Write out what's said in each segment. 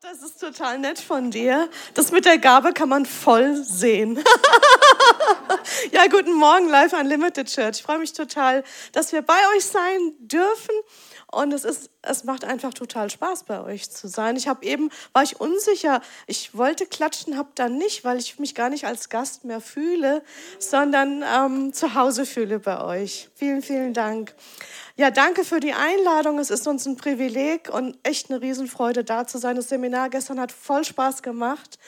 Das ist total nett von dir. Das mit der Gabe kann man voll sehen. ja, guten Morgen, Live Unlimited Church. Ich freue mich total, dass wir bei euch sein dürfen. Und es, ist, es macht einfach total Spaß, bei euch zu sein. Ich habe eben, war ich unsicher. Ich wollte klatschen, habe dann nicht, weil ich mich gar nicht als Gast mehr fühle, sondern ähm, zu Hause fühle bei euch. Vielen, vielen Dank. Ja, danke für die Einladung. Es ist uns ein Privileg und echt eine Riesenfreude, da zu sein. Das Seminar gestern hat voll Spaß gemacht.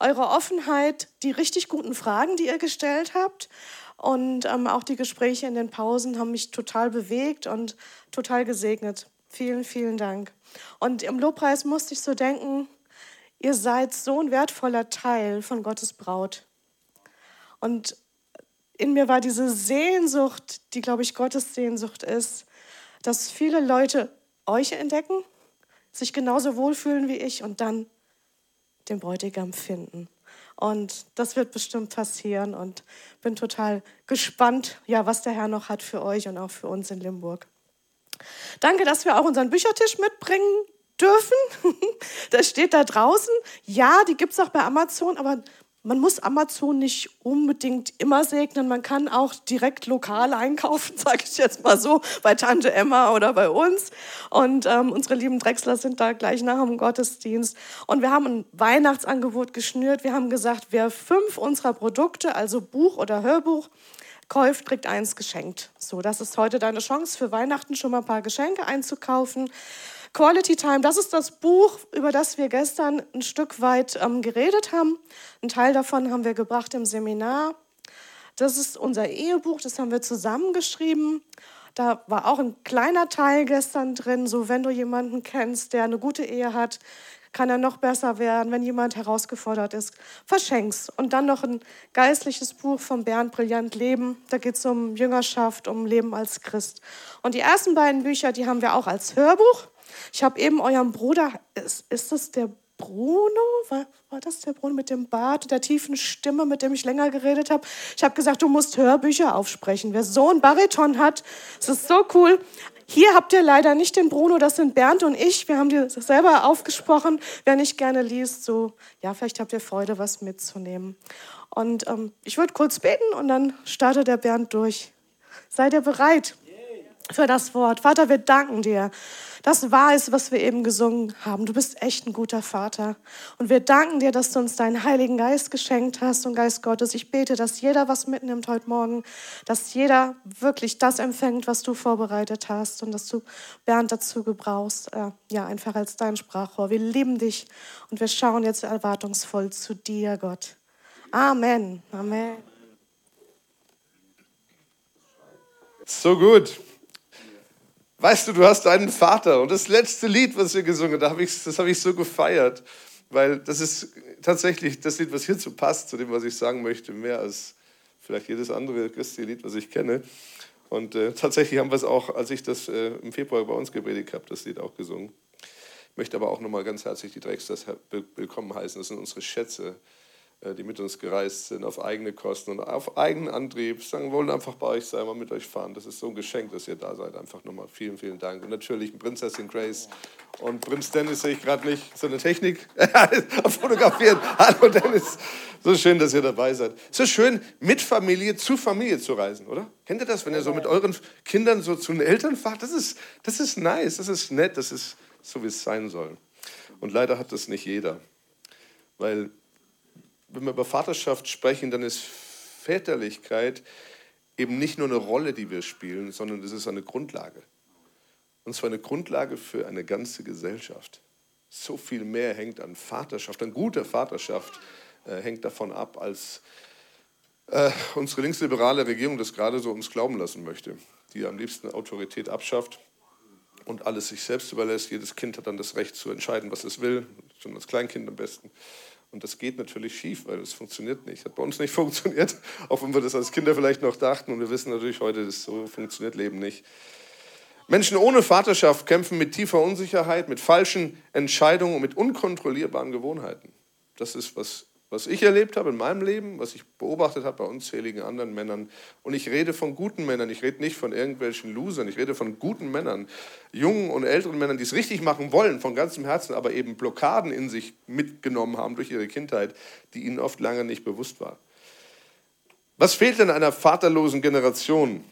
Eure Offenheit, die richtig guten Fragen, die ihr gestellt habt und ähm, auch die Gespräche in den Pausen haben mich total bewegt und total gesegnet. Vielen, vielen Dank. Und im Lobpreis musste ich so denken, ihr seid so ein wertvoller Teil von Gottes Braut. Und in mir war diese Sehnsucht, die, glaube ich, Gottes Sehnsucht ist, dass viele Leute euch entdecken, sich genauso wohlfühlen wie ich und dann den Bräutigam finden. Und das wird bestimmt passieren und bin total gespannt, ja, was der Herr noch hat für euch und auch für uns in Limburg. Danke, dass wir auch unseren Büchertisch mitbringen dürfen. Das steht da draußen. Ja, die gibt es auch bei Amazon, aber man muss Amazon nicht unbedingt immer segnen. Man kann auch direkt lokal einkaufen, sage ich jetzt mal so, bei Tante Emma oder bei uns. Und ähm, unsere lieben Drechsler sind da gleich nach dem Gottesdienst. Und wir haben ein Weihnachtsangebot geschnürt. Wir haben gesagt, wer fünf unserer Produkte, also Buch oder Hörbuch, kauft, kriegt eins geschenkt. So, das ist heute deine Chance für Weihnachten schon mal ein paar Geschenke einzukaufen. Quality Time, das ist das Buch, über das wir gestern ein Stück weit ähm, geredet haben. Ein Teil davon haben wir gebracht im Seminar. Das ist unser Ehebuch, das haben wir zusammengeschrieben. Da war auch ein kleiner Teil gestern drin, so wenn du jemanden kennst, der eine gute Ehe hat, kann er noch besser werden, wenn jemand herausgefordert ist. Verschenk's. Und dann noch ein geistliches Buch von Bernd Brillant Leben. Da geht es um Jüngerschaft, um Leben als Christ. Und die ersten beiden Bücher, die haben wir auch als Hörbuch. Ich habe eben euren Bruder, ist, ist das der Bruno? War, war das der Bruno mit dem Bart, der tiefen Stimme, mit dem ich länger geredet habe? Ich habe gesagt, du musst Hörbücher aufsprechen. Wer so einen Bariton hat, das ist so cool. Hier habt ihr leider nicht den Bruno, das sind Bernd und ich. Wir haben dir selber aufgesprochen. Wer nicht gerne liest, so, ja, vielleicht habt ihr Freude, was mitzunehmen. Und ähm, ich würde kurz beten und dann startet der Bernd durch. Seid ihr bereit für das Wort? Vater, wir danken dir das wahr ist, was wir eben gesungen haben. Du bist echt ein guter Vater. Und wir danken dir, dass du uns deinen Heiligen Geist geschenkt hast. Und Geist Gottes, ich bete, dass jeder was mitnimmt heute Morgen, dass jeder wirklich das empfängt, was du vorbereitet hast und dass du Bernd dazu gebrauchst, äh, ja, einfach als dein Sprachrohr. Wir lieben dich und wir schauen jetzt erwartungsvoll zu dir, Gott. Amen. Amen. So gut. Weißt du, du hast einen Vater. Und das letzte Lied, was wir gesungen haben, das habe ich so gefeiert, weil das ist tatsächlich das Lied, was hierzu passt, zu dem, was ich sagen möchte, mehr als vielleicht jedes andere christliche Lied, was ich kenne. Und äh, tatsächlich haben wir es auch, als ich das äh, im Februar bei uns gepredigt habe, das Lied auch gesungen. Ich möchte aber auch nochmal ganz herzlich die Drexlers willkommen heißen. Das sind unsere Schätze, die mit uns gereist sind, auf eigene Kosten und auf eigenen Antrieb, sagen, wollen einfach bei euch sein, mal mit euch fahren. Das ist so ein Geschenk, dass ihr da seid. Einfach nochmal vielen, vielen Dank. Und natürlich Prinzessin Grace und Prinz Dennis sehe ich gerade nicht. So eine Technik fotografieren. Hallo Dennis. So schön, dass ihr dabei seid. So schön, mit Familie zu Familie zu reisen, oder? Kennt ihr das, wenn ihr so mit euren Kindern so zu den Eltern fahrt? Das ist, das ist nice, das ist nett, das ist so, wie es sein soll. Und leider hat das nicht jeder. Weil wenn wir über Vaterschaft sprechen, dann ist Väterlichkeit eben nicht nur eine Rolle, die wir spielen, sondern es ist eine Grundlage. Und zwar eine Grundlage für eine ganze Gesellschaft. So viel mehr hängt an Vaterschaft, an guter Vaterschaft äh, hängt davon ab, als äh, unsere linksliberale Regierung das gerade so uns glauben lassen möchte, die am liebsten Autorität abschafft und alles sich selbst überlässt. Jedes Kind hat dann das Recht zu entscheiden, was es will, schon als Kleinkind am besten. Und das geht natürlich schief, weil es funktioniert nicht. Hat bei uns nicht funktioniert, auch wenn wir das als Kinder vielleicht noch dachten. Und wir wissen natürlich heute, dass so funktioniert Leben nicht. Menschen ohne Vaterschaft kämpfen mit tiefer Unsicherheit, mit falschen Entscheidungen und mit unkontrollierbaren Gewohnheiten. Das ist, was was ich erlebt habe in meinem Leben, was ich beobachtet habe bei unzähligen anderen Männern. Und ich rede von guten Männern, ich rede nicht von irgendwelchen Losern, ich rede von guten Männern, jungen und älteren Männern, die es richtig machen wollen, von ganzem Herzen, aber eben Blockaden in sich mitgenommen haben durch ihre Kindheit, die ihnen oft lange nicht bewusst war. Was fehlt denn einer vaterlosen Generation?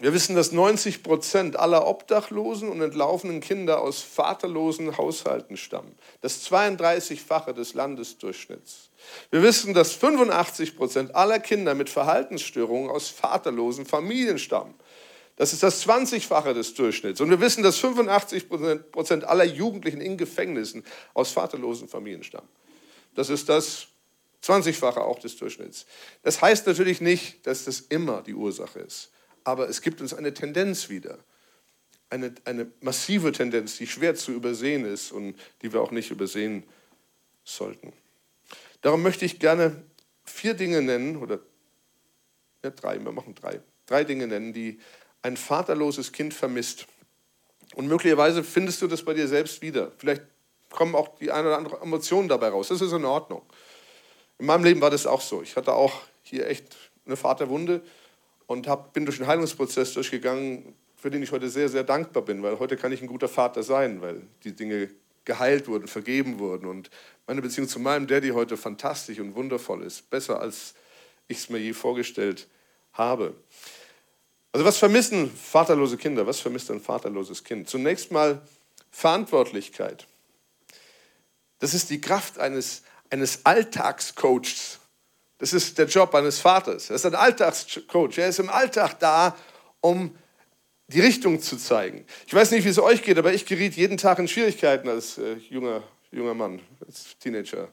Wir wissen, dass 90 Prozent aller Obdachlosen und entlaufenen Kinder aus vaterlosen Haushalten stammen. Das 32-fache des Landesdurchschnitts. Wir wissen, dass 85 Prozent aller Kinder mit Verhaltensstörungen aus vaterlosen Familien stammen. Das ist das 20-fache des Durchschnitts. Und wir wissen, dass 85 Prozent aller Jugendlichen in Gefängnissen aus vaterlosen Familien stammen. Das ist das 20-fache auch des Durchschnitts. Das heißt natürlich nicht, dass das immer die Ursache ist aber es gibt uns eine Tendenz wieder. Eine, eine massive Tendenz, die schwer zu übersehen ist und die wir auch nicht übersehen sollten. Darum möchte ich gerne vier Dinge nennen, oder ja, drei, wir machen drei, drei Dinge nennen, die ein vaterloses Kind vermisst. Und möglicherweise findest du das bei dir selbst wieder. Vielleicht kommen auch die eine oder andere Emotion dabei raus. Das ist in Ordnung. In meinem Leben war das auch so. Ich hatte auch hier echt eine Vaterwunde und hab, bin durch einen Heilungsprozess durchgegangen, für den ich heute sehr, sehr dankbar bin, weil heute kann ich ein guter Vater sein, weil die Dinge geheilt wurden, vergeben wurden und meine Beziehung zu meinem Daddy heute fantastisch und wundervoll ist, besser als ich es mir je vorgestellt habe. Also was vermissen vaterlose Kinder? Was vermisst ein vaterloses Kind? Zunächst mal Verantwortlichkeit. Das ist die Kraft eines, eines Alltagscoaches, das ist der Job eines Vaters. Er ist ein Alltagscoach. Er ist im Alltag da, um die Richtung zu zeigen. Ich weiß nicht, wie es euch geht, aber ich geriet jeden Tag in Schwierigkeiten als äh, junger, junger Mann, als Teenager.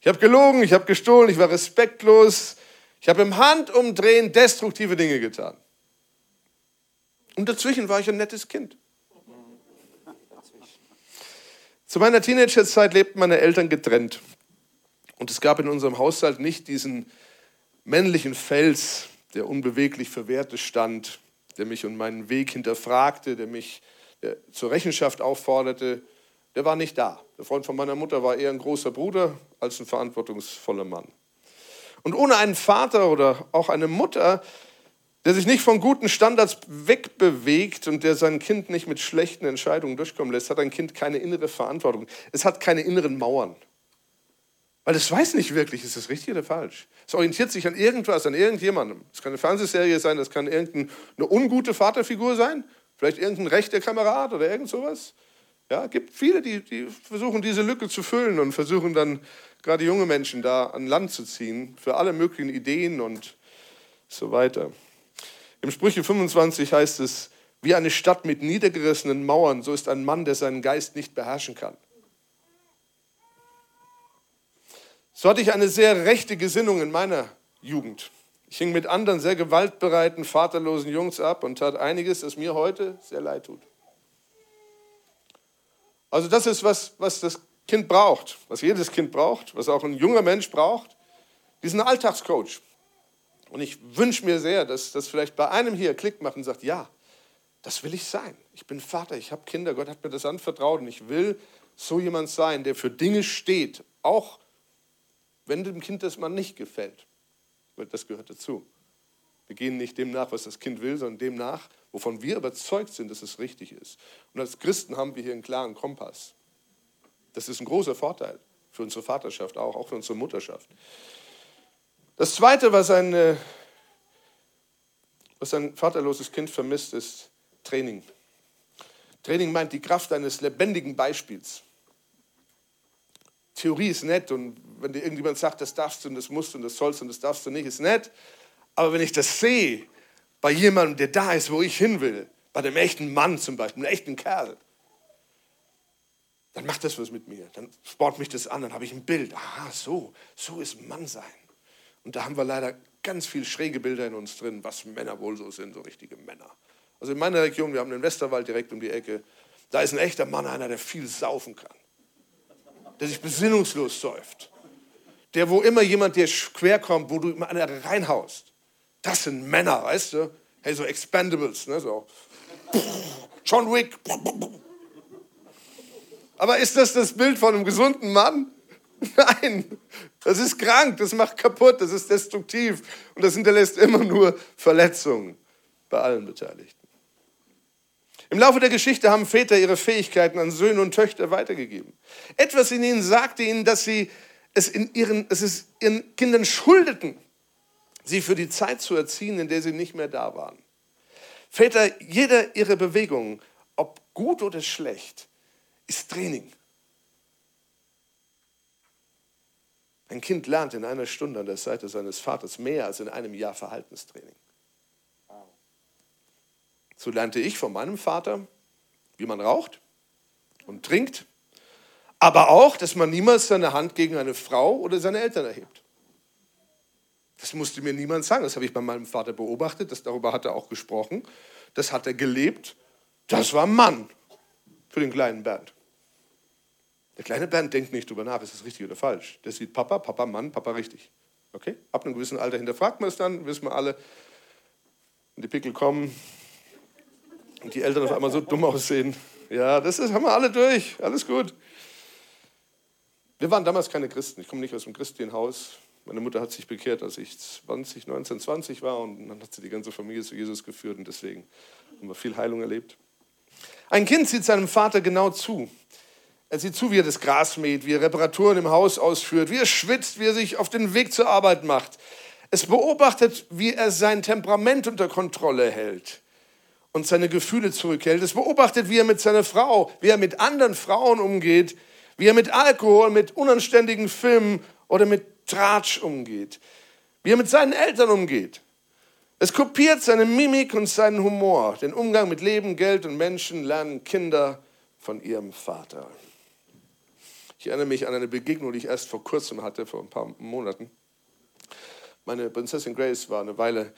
Ich habe gelogen, ich habe gestohlen, ich war respektlos, ich habe im Handumdrehen destruktive Dinge getan. Und dazwischen war ich ein nettes Kind. Zu meiner Teenagerzeit lebten meine Eltern getrennt. Und es gab in unserem Haushalt nicht diesen männlichen Fels, der unbeweglich für Werte stand, der mich und meinen Weg hinterfragte, der mich der zur Rechenschaft aufforderte. Der war nicht da. Der Freund von meiner Mutter war eher ein großer Bruder als ein verantwortungsvoller Mann. Und ohne einen Vater oder auch eine Mutter, der sich nicht von guten Standards wegbewegt und der sein Kind nicht mit schlechten Entscheidungen durchkommen lässt, hat ein Kind keine innere Verantwortung. Es hat keine inneren Mauern. Weil es weiß nicht wirklich, ist das richtig oder falsch. Es orientiert sich an irgendwas, an irgendjemandem. Es kann eine Fernsehserie sein, das kann irgendeine ungute Vaterfigur sein, vielleicht irgendein rechter Kamerad oder irgend sowas. Ja, es gibt viele, die, die versuchen, diese Lücke zu füllen und versuchen dann gerade junge Menschen da an Land zu ziehen für alle möglichen Ideen und so weiter. Im Sprüche 25 heißt es, wie eine Stadt mit niedergerissenen Mauern, so ist ein Mann, der seinen Geist nicht beherrschen kann. So hatte ich eine sehr rechte Gesinnung in meiner Jugend. Ich hing mit anderen sehr gewaltbereiten, vaterlosen Jungs ab und tat einiges, das mir heute sehr leid tut. Also das ist, was, was das Kind braucht, was jedes Kind braucht, was auch ein junger Mensch braucht, diesen Alltagscoach. Und ich wünsche mir sehr, dass das vielleicht bei einem hier Klick macht und sagt, ja, das will ich sein. Ich bin Vater, ich habe Kinder, Gott hat mir das anvertraut und ich will so jemand sein, der für Dinge steht, auch wenn dem Kind das mal nicht gefällt, weil das gehört dazu. Wir gehen nicht dem nach, was das Kind will, sondern dem nach, wovon wir überzeugt sind, dass es richtig ist. Und als Christen haben wir hier einen klaren Kompass. Das ist ein großer Vorteil für unsere Vaterschaft auch, auch für unsere Mutterschaft. Das Zweite, was ein, äh, was ein vaterloses Kind vermisst, ist Training. Training meint die Kraft eines lebendigen Beispiels. Theorie ist nett und wenn dir irgendjemand sagt, das darfst du und das musst du und das sollst du und das darfst du nicht, ist nett. Aber wenn ich das sehe, bei jemandem, der da ist, wo ich hin will, bei dem echten Mann zum Beispiel, einem echten Kerl, dann macht das was mit mir. Dann spornt mich das an, dann habe ich ein Bild. Aha, so, so ist Mann sein. Und da haben wir leider ganz viel schräge Bilder in uns drin, was Männer wohl so sind, so richtige Männer. Also in meiner Region, wir haben den Westerwald direkt um die Ecke, da ist ein echter Mann einer, der viel saufen kann der sich besinnungslos säuft. Der, wo immer jemand dir quer kommt, wo du immer einer reinhaust. Das sind Männer, weißt du? Hey, so Expendables, ne? So. John Wick. Aber ist das das Bild von einem gesunden Mann? Nein, das ist krank, das macht kaputt, das ist destruktiv und das hinterlässt immer nur Verletzungen bei allen Beteiligten. Im Laufe der Geschichte haben Väter ihre Fähigkeiten an Söhne und Töchter weitergegeben. Etwas in ihnen sagte ihnen, dass sie es, in ihren, es ist ihren Kindern schuldeten, sie für die Zeit zu erziehen, in der sie nicht mehr da waren. Väter, jeder ihrer Bewegungen, ob gut oder schlecht, ist Training. Ein Kind lernt in einer Stunde an der Seite seines Vaters mehr als in einem Jahr Verhaltenstraining. So lernte ich von meinem Vater, wie man raucht und trinkt, aber auch, dass man niemals seine Hand gegen eine Frau oder seine Eltern erhebt. Das musste mir niemand sagen. Das habe ich bei meinem Vater beobachtet. Das, darüber hat er auch gesprochen. Das hat er gelebt. Das war Mann für den kleinen Bernd. Der kleine Bernd denkt nicht drüber nach, ist das richtig oder falsch. Der sieht Papa, Papa, Mann, Papa richtig. Okay? Ab einem gewissen Alter hinterfragt man es dann, wissen wir alle. Und die Pickel kommen und die Eltern auf einmal so dumm aussehen. Ja, das ist, haben wir alle durch. Alles gut. Wir waren damals keine Christen. Ich komme nicht aus einem christlichen Haus. Meine Mutter hat sich bekehrt, als ich 20, 19, 20 war und dann hat sie die ganze Familie zu Jesus geführt und deswegen haben wir viel Heilung erlebt. Ein Kind sieht seinem Vater genau zu. Er sieht zu, wie er das Gras mäht, wie er Reparaturen im Haus ausführt, wie er schwitzt, wie er sich auf den Weg zur Arbeit macht. Es beobachtet, wie er sein Temperament unter Kontrolle hält und seine Gefühle zurückhält. Es beobachtet, wie er mit seiner Frau, wie er mit anderen Frauen umgeht, wie er mit Alkohol, mit unanständigen Filmen oder mit Tratsch umgeht, wie er mit seinen Eltern umgeht. Es kopiert seine Mimik und seinen Humor. Den Umgang mit Leben, Geld und Menschen lernen Kinder von ihrem Vater. Ich erinnere mich an eine Begegnung, die ich erst vor kurzem hatte, vor ein paar Monaten. Meine Prinzessin Grace war eine Weile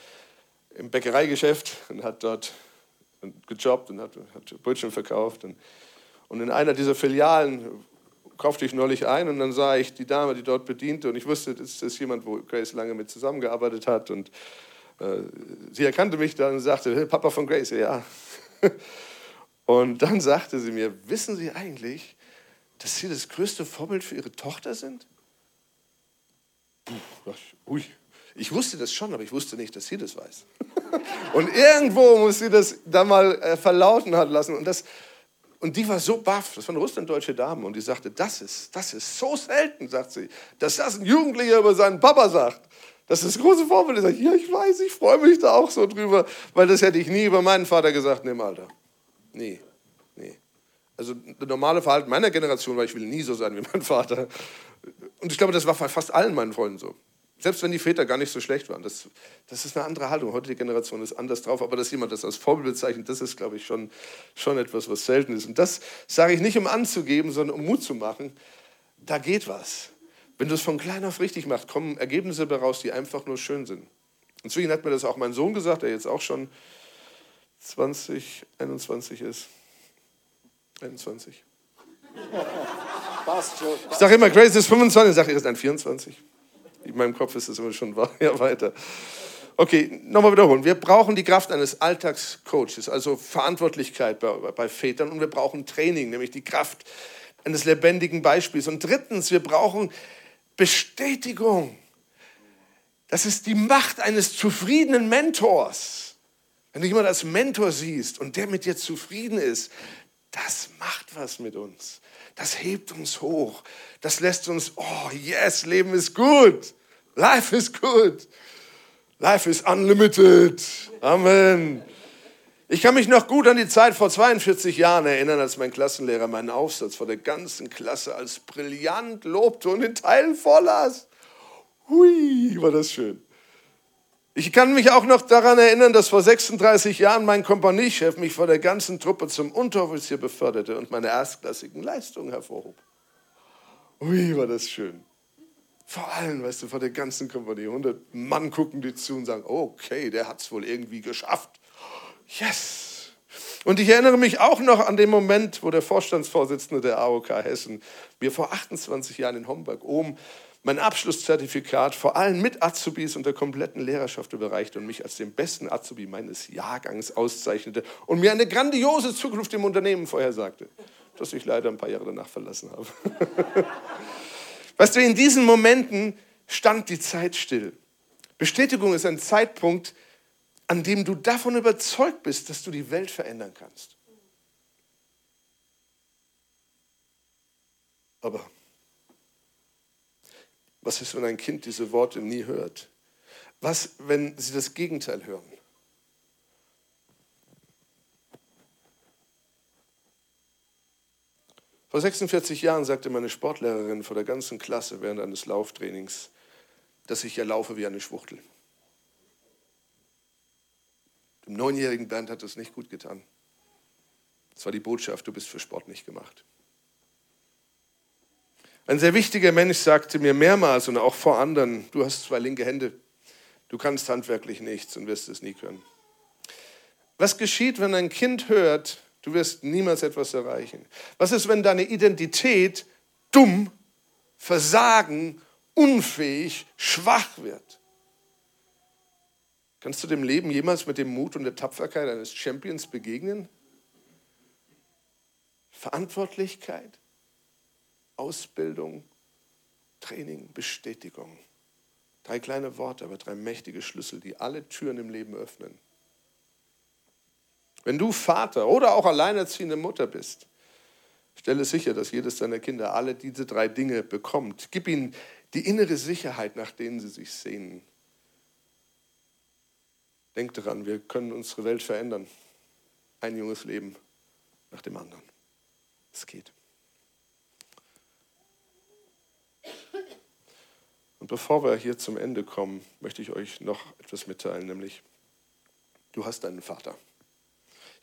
im Bäckereigeschäft und hat dort gejobbt und hat, hat Brötchen verkauft. Und, und in einer dieser Filialen kaufte ich neulich ein und dann sah ich die Dame, die dort bediente und ich wusste, das ist jemand, wo Grace lange mit zusammengearbeitet hat und äh, sie erkannte mich dann und sagte, hey, Papa von Grace, ja. Und dann sagte sie mir, wissen Sie eigentlich, dass Sie das größte Vorbild für Ihre Tochter sind? Puh, ui. Ich wusste das schon, aber ich wusste nicht, dass sie das weiß. Und irgendwo muss sie das da mal äh, verlauten hat lassen. Und das, und die war so baff, das war eine russlanddeutsche Dame, und die sagte, das ist, das ist so selten, sagt sie, dass das ein Jugendlicher über seinen Papa sagt. Das ist das große Vorbild. Ich sage, ja, ich weiß, ich freue mich da auch so drüber, weil das hätte ich nie über meinen Vater gesagt in dem Alter. Nee, nee. Also das normale Verhalten meiner Generation war, ich will nie so sein wie mein Vater. Und ich glaube, das war bei fast allen meinen Freunden so. Selbst wenn die Väter gar nicht so schlecht waren. Das, das ist eine andere Haltung. Heute die Generation ist anders drauf. Aber dass jemand das als Vorbild bezeichnet, das ist, glaube ich, schon, schon etwas, was selten ist. Und das sage ich nicht, um anzugeben, sondern um Mut zu machen. Da geht was. Wenn du es von klein auf richtig machst, kommen Ergebnisse daraus, die einfach nur schön sind. Inzwischen hat mir das auch mein Sohn gesagt, der jetzt auch schon 20, 21 ist. 21. Ich sage immer, Grace ist 25, ich sage, er ist ein 24. In meinem Kopf ist es immer schon weiter. Okay, nochmal wiederholen. Wir brauchen die Kraft eines Alltagscoaches, also Verantwortlichkeit bei, bei Vätern und wir brauchen Training, nämlich die Kraft eines lebendigen Beispiels. Und drittens, wir brauchen Bestätigung. Das ist die Macht eines zufriedenen Mentors. Wenn du jemanden als Mentor siehst und der mit dir zufrieden ist, das macht was mit uns. Das hebt uns hoch. Das lässt uns, oh yes, Leben ist gut. Life is good. Life is unlimited. Amen. Ich kann mich noch gut an die Zeit vor 42 Jahren erinnern, als mein Klassenlehrer meinen Aufsatz vor der ganzen Klasse als brillant lobte und in Teilen vorlas. Hui, war das schön. Ich kann mich auch noch daran erinnern, dass vor 36 Jahren mein Kompaniechef mich vor der ganzen Truppe zum Unteroffizier beförderte und meine erstklassigen Leistungen hervorhob. Ui, war das schön. Vor allem, weißt du, vor der ganzen Kompanie. 100 Mann gucken dir zu und sagen, okay, der hat es wohl irgendwie geschafft. Yes. Und ich erinnere mich auch noch an den Moment, wo der Vorstandsvorsitzende der AOK Hessen mir vor 28 Jahren in Homburg oben mein Abschlusszertifikat vor allem mit Azubis und der kompletten Lehrerschaft überreichte und mich als den besten Azubi meines Jahrgangs auszeichnete und mir eine grandiose Zukunft im Unternehmen vorhersagte, das ich leider ein paar Jahre danach verlassen habe. Weißt du, in diesen Momenten stand die Zeit still. Bestätigung ist ein Zeitpunkt, an dem du davon überzeugt bist, dass du die Welt verändern kannst. Aber was ist, wenn ein Kind diese Worte nie hört? Was, wenn sie das Gegenteil hören? Vor 46 Jahren sagte meine Sportlehrerin vor der ganzen Klasse während eines Lauftrainings, dass ich ja laufe wie eine Schwuchtel. Dem neunjährigen Bernd hat das nicht gut getan. Das war die Botschaft, du bist für Sport nicht gemacht. Ein sehr wichtiger Mensch sagte mir mehrmals und auch vor anderen, du hast zwei linke Hände, du kannst handwerklich nichts und wirst es nie können. Was geschieht, wenn ein Kind hört, du wirst niemals etwas erreichen? Was ist, wenn deine Identität dumm, versagen, unfähig, schwach wird? Kannst du dem Leben jemals mit dem Mut und der Tapferkeit eines Champions begegnen? Verantwortlichkeit? Ausbildung, Training, Bestätigung. Drei kleine Worte, aber drei mächtige Schlüssel, die alle Türen im Leben öffnen. Wenn du Vater oder auch alleinerziehende Mutter bist, stelle sicher, dass jedes deiner Kinder alle diese drei Dinge bekommt. Gib ihnen die innere Sicherheit, nach denen sie sich sehnen. Denk daran, wir können unsere Welt verändern. Ein junges Leben nach dem anderen. Es geht. Und bevor wir hier zum Ende kommen, möchte ich euch noch etwas mitteilen, nämlich du hast einen Vater.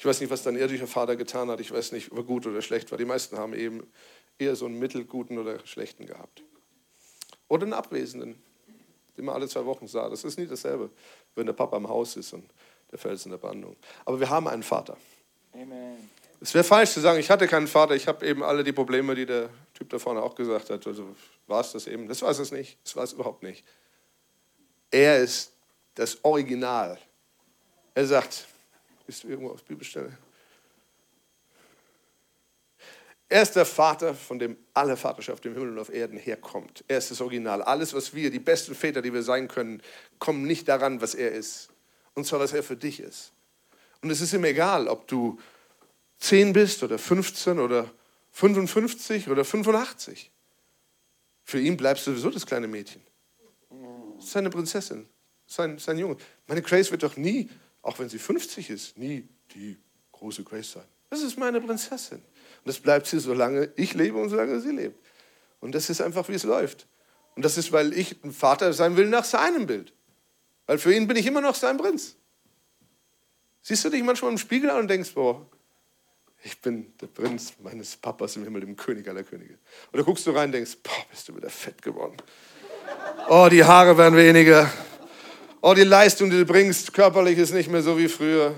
Ich weiß nicht, was dein irdischer Vater getan hat. Ich weiß nicht, ob er gut oder schlecht war. Die meisten haben eben eher so einen mittelguten oder schlechten gehabt. Oder einen Abwesenden, den man alle zwei Wochen sah. Das ist nie dasselbe, wenn der Papa im Haus ist und der Fels in der Brandung. Aber wir haben einen Vater. Amen. Es wäre falsch zu sagen, ich hatte keinen Vater, ich habe eben alle die Probleme, die der Typ da vorne auch gesagt hat. Also war es das eben? Das war es nicht. Das war es überhaupt nicht. Er ist das Original. Er sagt, bist du irgendwo auf Bibelstelle? Er ist der Vater, von dem alle Vaterschaft im Himmel und auf Erden herkommt. Er ist das Original. Alles, was wir, die besten Väter, die wir sein können, kommen nicht daran, was er ist. Und zwar, was er für dich ist. Und es ist ihm egal, ob du 10 bist oder 15 oder 55 oder 85. Für ihn bleibst du sowieso das kleine Mädchen. Seine Prinzessin, sein, sein Junge. Meine Grace wird doch nie, auch wenn sie 50 ist, nie die große Grace sein. Das ist meine Prinzessin. Und das bleibt sie, solange ich lebe und solange sie lebt. Und das ist einfach, wie es läuft. Und das ist, weil ich ein Vater sein will nach seinem Bild. Weil für ihn bin ich immer noch sein Prinz. Siehst du dich manchmal im Spiegel an und denkst, boah, ich bin der Prinz meines Papas im Himmel, dem König aller Könige. Da guckst du rein und denkst, boah, bist du wieder fett geworden. Oh, die Haare werden weniger. Oh, die Leistung, die du bringst, körperlich ist nicht mehr so wie früher.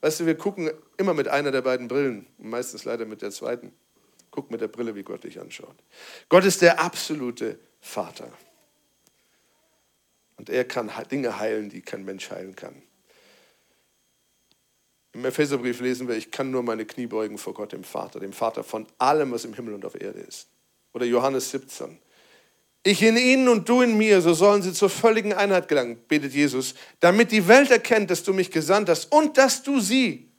Weißt du, wir gucken immer mit einer der beiden Brillen, meistens leider mit der zweiten. Guck mit der Brille, wie Gott dich anschaut. Gott ist der absolute Vater. Und er kann Dinge heilen, die kein Mensch heilen kann. Im Epheserbrief lesen wir, ich kann nur meine Knie beugen vor Gott, dem Vater, dem Vater von allem, was im Himmel und auf Erde ist. Oder Johannes 17. Ich in ihnen und du in mir, so sollen sie zur völligen Einheit gelangen, betet Jesus, damit die Welt erkennt, dass du mich gesandt hast und dass du sie,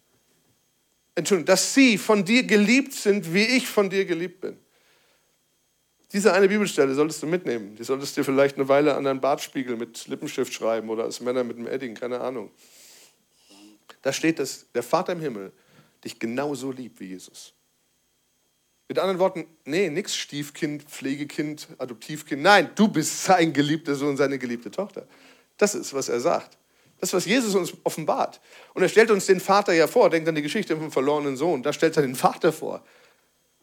Entschuldigung, dass sie von dir geliebt sind, wie ich von dir geliebt bin. Diese eine Bibelstelle solltest du mitnehmen. Die solltest du dir vielleicht eine Weile an deinen Bartspiegel mit Lippenstift schreiben oder als Männer mit einem Edding, keine Ahnung. Da steht, dass der Vater im Himmel dich genauso liebt wie Jesus. Mit anderen Worten, nee, nix Stiefkind, Pflegekind, Adoptivkind. Nein, du bist sein geliebter Sohn, seine geliebte Tochter. Das ist, was er sagt. Das was Jesus uns offenbart. Und er stellt uns den Vater ja vor. Denkt an die Geschichte vom verlorenen Sohn. Da stellt er den Vater vor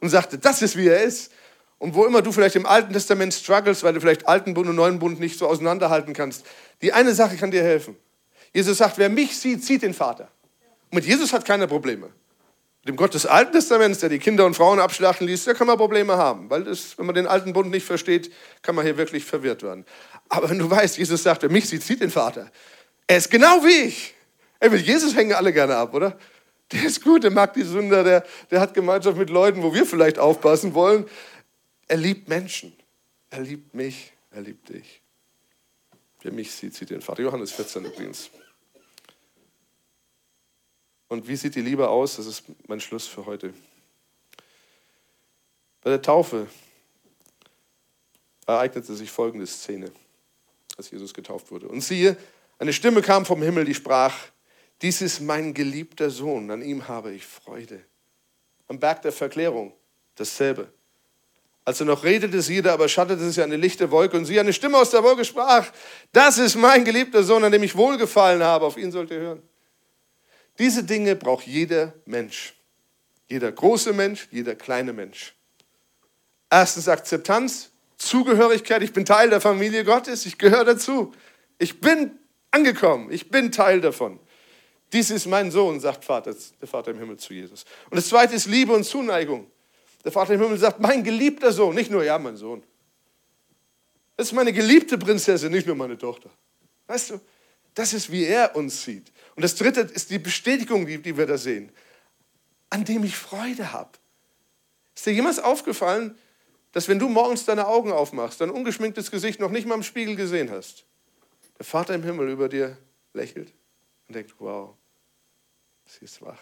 und sagte, das ist, wie er ist. Und wo immer du vielleicht im Alten Testament struggles, weil du vielleicht Alten Bund und Neuen Bund nicht so auseinanderhalten kannst, die eine Sache kann dir helfen. Jesus sagt, wer mich sieht, sieht den Vater. Und mit Jesus hat keiner Probleme. Mit dem Gott des Alten Testaments, der die Kinder und Frauen abschlachten ließ, da kann man Probleme haben. Weil das, wenn man den alten Bund nicht versteht, kann man hier wirklich verwirrt werden. Aber wenn du weißt, Jesus sagt, wer mich sieht, sieht den Vater. Er ist genau wie ich. Ey, mit Jesus hängen alle gerne ab, oder? Der ist gut, der mag die Sünder, der, der hat Gemeinschaft mit Leuten, wo wir vielleicht aufpassen wollen. Er liebt Menschen. Er liebt mich, er liebt dich. Wer mich sieht, sieht den Vater. Johannes 14 übrigens. Und wie sieht die Liebe aus? Das ist mein Schluss für heute. Bei der Taufe ereignete sich folgende Szene, als Jesus getauft wurde. Und siehe, eine Stimme kam vom Himmel, die sprach, dies ist mein geliebter Sohn, an ihm habe ich Freude. Am Berg der Verklärung dasselbe. Als er noch redete, siehe, da überschattete sich eine lichte Wolke und sie eine Stimme aus der Wolke sprach, das ist mein geliebter Sohn, an dem ich wohlgefallen habe, auf ihn sollt ihr hören. Diese Dinge braucht jeder Mensch. Jeder große Mensch, jeder kleine Mensch. Erstens Akzeptanz, Zugehörigkeit. Ich bin Teil der Familie Gottes, ich gehöre dazu. Ich bin angekommen, ich bin Teil davon. Dies ist mein Sohn, sagt Vater, der Vater im Himmel zu Jesus. Und das zweite ist Liebe und Zuneigung. Der Vater im Himmel sagt, mein geliebter Sohn, nicht nur, ja, mein Sohn. Das ist meine geliebte Prinzessin, nicht nur meine Tochter. Weißt du, das ist, wie er uns sieht. Und das dritte ist die Bestätigung, die, die wir da sehen, an dem ich Freude habe. Ist dir jemals aufgefallen, dass wenn du morgens deine Augen aufmachst, dein ungeschminktes Gesicht noch nicht mal im Spiegel gesehen hast, der Vater im Himmel über dir lächelt und denkt, wow, sie ist wach.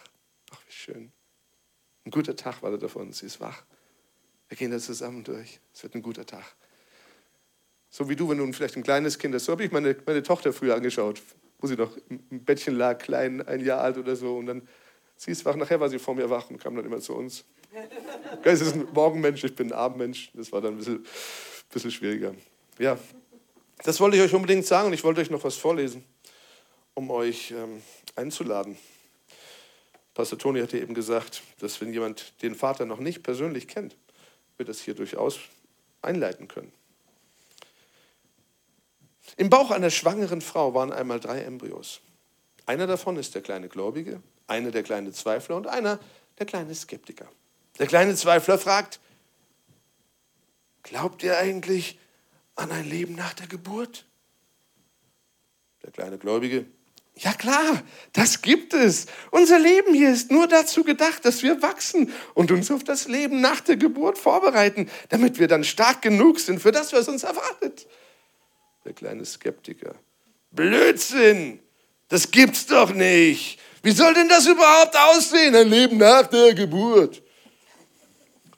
Ach, wie schön. Ein guter Tag war da davon, sie ist wach. Wir gehen da zusammen durch. Es wird ein guter Tag. So wie du, wenn du vielleicht ein kleines Kind hast. So habe ich meine, meine Tochter früher angeschaut, wo sie noch im Bettchen lag, klein, ein Jahr alt oder so. Und dann, sie ist wach. Nachher war sie vor mir wach und kam dann immer zu uns. Es ist ein Morgenmensch, ich bin ein Abendmensch. Das war dann ein bisschen, bisschen schwieriger. Ja, das wollte ich euch unbedingt sagen und ich wollte euch noch was vorlesen, um euch ähm, einzuladen. Pastor Toni hatte eben gesagt, dass wenn jemand den Vater noch nicht persönlich kennt, wir das hier durchaus einleiten können. Im Bauch einer schwangeren Frau waren einmal drei Embryos. Einer davon ist der kleine Gläubige, einer der kleine Zweifler und einer der kleine Skeptiker. Der kleine Zweifler fragt, glaubt ihr eigentlich an ein Leben nach der Geburt? Der kleine Gläubige, ja klar, das gibt es. Unser Leben hier ist nur dazu gedacht, dass wir wachsen und uns auf das Leben nach der Geburt vorbereiten, damit wir dann stark genug sind für das, was uns erwartet. Der kleine Skeptiker. Blödsinn! Das gibt's doch nicht. Wie soll denn das überhaupt aussehen, ein Leben nach der Geburt?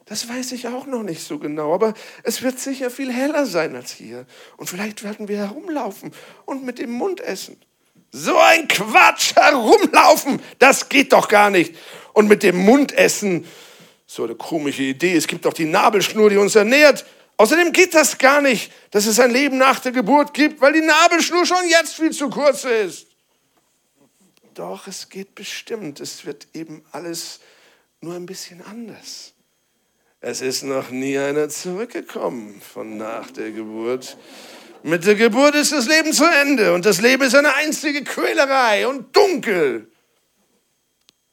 Das weiß ich auch noch nicht so genau, aber es wird sicher viel heller sein als hier. Und vielleicht werden wir herumlaufen und mit dem Mund essen. So ein Quatsch, herumlaufen, das geht doch gar nicht. Und mit dem Mund essen, so eine komische Idee, es gibt doch die Nabelschnur, die uns ernährt. Außerdem geht das gar nicht, dass es ein Leben nach der Geburt gibt, weil die Nabelschnur schon jetzt viel zu kurz ist. Doch, es geht bestimmt. Es wird eben alles nur ein bisschen anders. Es ist noch nie einer zurückgekommen von nach der Geburt. Mit der Geburt ist das Leben zu Ende und das Leben ist eine einzige Quälerei und dunkel.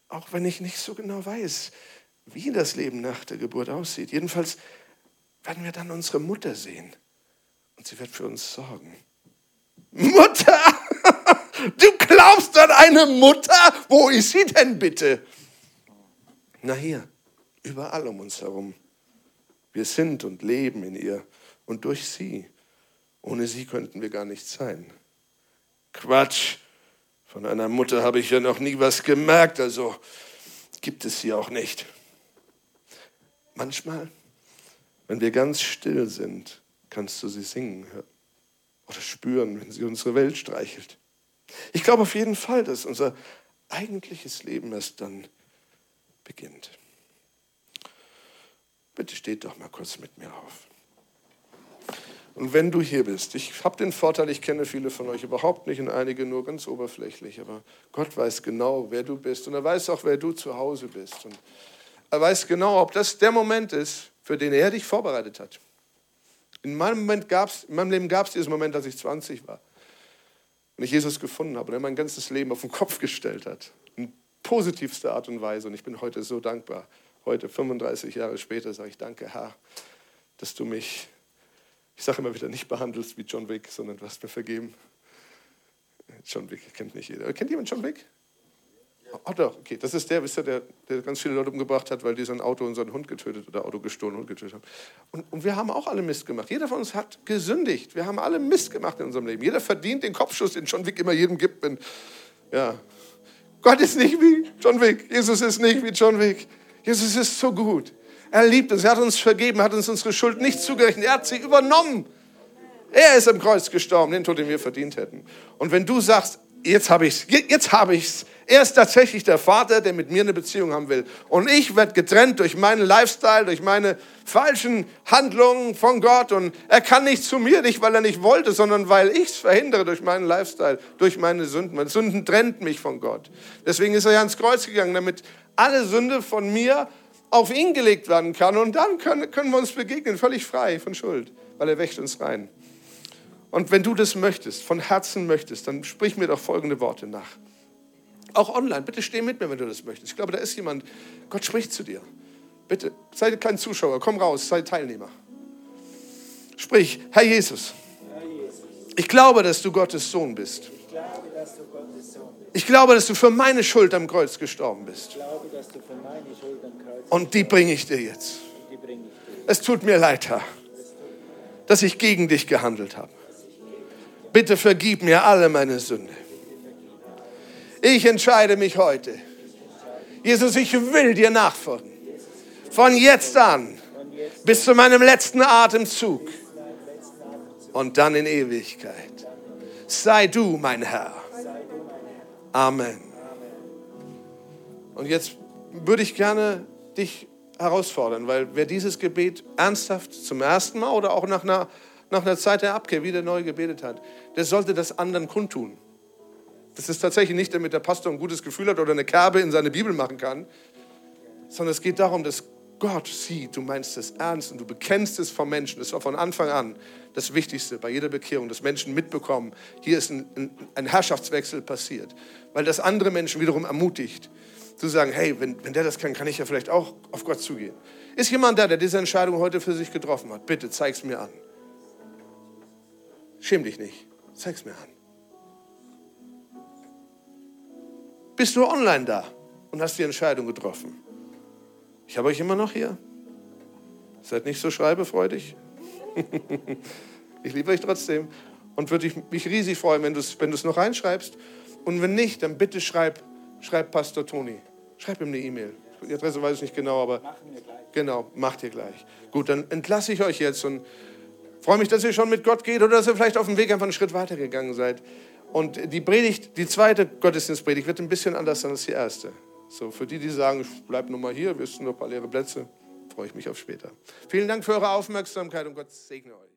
Auch wenn ich nicht so genau weiß, wie das Leben nach der Geburt aussieht. Jedenfalls werden wir dann unsere Mutter sehen und sie wird für uns sorgen. Mutter! Du glaubst an eine Mutter? Wo ist sie denn bitte? Na hier, überall um uns herum. Wir sind und leben in ihr und durch sie. Ohne sie könnten wir gar nicht sein. Quatsch. Von einer Mutter habe ich ja noch nie was gemerkt, also gibt es sie auch nicht. Manchmal, wenn wir ganz still sind, kannst du sie singen hören oder spüren, wenn sie unsere Welt streichelt. Ich glaube auf jeden Fall, dass unser eigentliches Leben erst dann beginnt. Bitte steht doch mal kurz mit mir auf. Und wenn du hier bist, ich habe den Vorteil, ich kenne viele von euch überhaupt nicht und einige nur ganz oberflächlich, aber Gott weiß genau, wer du bist und er weiß auch, wer du zu Hause bist. Und er weiß genau, ob das der Moment ist, für den er dich vorbereitet hat. In meinem, Moment gab's, in meinem Leben gab es diesen Moment, als ich 20 war und ich Jesus gefunden habe und er mein ganzes Leben auf den Kopf gestellt hat. In positivster Art und Weise und ich bin heute so dankbar. Heute, 35 Jahre später, sage ich Danke, Herr, dass du mich ich sage immer wieder, nicht behandelst wie John Wick, sondern du hast mir vergeben. John Wick kennt nicht jeder. Kennt jemand John Wick? Doch, okay, das ist der, wisst ihr, der, der ganz viele Leute umgebracht hat, weil die sein Auto und seinen Hund getötet oder Auto gestohlen und getötet haben. Und, und wir haben auch alle Mist gemacht. Jeder von uns hat gesündigt. Wir haben alle Mist gemacht in unserem Leben. Jeder verdient den Kopfschuss, den John Wick immer jedem gibt. Wenn, ja. Gott ist nicht wie John Wick. Jesus ist nicht wie John Wick. Jesus ist so gut. Er liebt uns. Er hat uns vergeben, hat uns unsere Schuld nicht zugerechnet. Er hat sie übernommen. Er ist am Kreuz gestorben, den Tod, den wir verdient hätten. Und wenn du sagst, jetzt habe ich jetzt habe ich es, er ist tatsächlich der Vater, der mit mir eine Beziehung haben will. Und ich werde getrennt durch meinen Lifestyle, durch meine falschen Handlungen von Gott. Und er kann nicht zu mir, nicht weil er nicht wollte, sondern weil ich es verhindere durch meinen Lifestyle, durch meine Sünden. Meine Sünden trennt mich von Gott. Deswegen ist er ja ans Kreuz gegangen, damit alle Sünde von mir auf ihn gelegt werden kann. Und dann können, können wir uns begegnen, völlig frei von Schuld, weil er wächt uns rein. Und wenn du das möchtest, von Herzen möchtest, dann sprich mir doch folgende Worte nach. Auch online, bitte steh mit mir, wenn du das möchtest. Ich glaube, da ist jemand, Gott spricht zu dir. Bitte, sei kein Zuschauer, komm raus, sei Teilnehmer. Sprich, Herr Jesus, ich glaube, dass du Gottes Sohn bist. Ich glaube, dass du für meine Schuld am Kreuz gestorben bist. Und die bringe ich dir jetzt. Es tut mir leid, Herr, dass ich gegen dich gehandelt habe. Bitte vergib mir alle meine Sünde. Ich entscheide mich heute. Jesus, ich will dir nachfolgen. Von jetzt an bis zu meinem letzten Atemzug und dann in Ewigkeit. Sei du mein Herr. Amen. Und jetzt würde ich gerne dich herausfordern, weil wer dieses Gebet ernsthaft zum ersten Mal oder auch nach einer nach einer Zeit der Abkehr wieder neu gebetet hat, der sollte das anderen kundtun. Das ist tatsächlich nicht, damit der Pastor ein gutes Gefühl hat oder eine Kerbe in seine Bibel machen kann, sondern es geht darum, dass Gott sieht, du meinst es ernst und du bekennst es vom Menschen. Das war von Anfang an das Wichtigste bei jeder Bekehrung, dass Menschen mitbekommen, hier ist ein, ein, ein Herrschaftswechsel passiert. Weil das andere Menschen wiederum ermutigt, zu sagen, hey, wenn, wenn der das kann, kann ich ja vielleicht auch auf Gott zugehen. Ist jemand da, der diese Entscheidung heute für sich getroffen hat? Bitte, zeig es mir an. Schäm dich nicht. Zeig's mir an. Bist du online da und hast die Entscheidung getroffen? Ich habe euch immer noch hier. Seid nicht so schreibefreudig. ich liebe euch trotzdem und würde mich riesig freuen, wenn du es wenn noch reinschreibst. Und wenn nicht, dann bitte schreib, schreib Pastor Toni. Schreib ihm eine E-Mail. Die Adresse weiß ich nicht genau, aber genau, macht ihr gleich. Gut, dann entlasse ich euch jetzt und freue mich, dass ihr schon mit Gott geht oder dass ihr vielleicht auf dem Weg einfach einen Schritt weiter gegangen seid. Und die Predigt, die zweite Gottesdienstpredigt wird ein bisschen anders als die erste. So, für die, die sagen, ich bleib nur mal hier, wir sind noch ein paar leere Plätze, freue ich mich auf später. Vielen Dank für eure Aufmerksamkeit und Gott segne euch.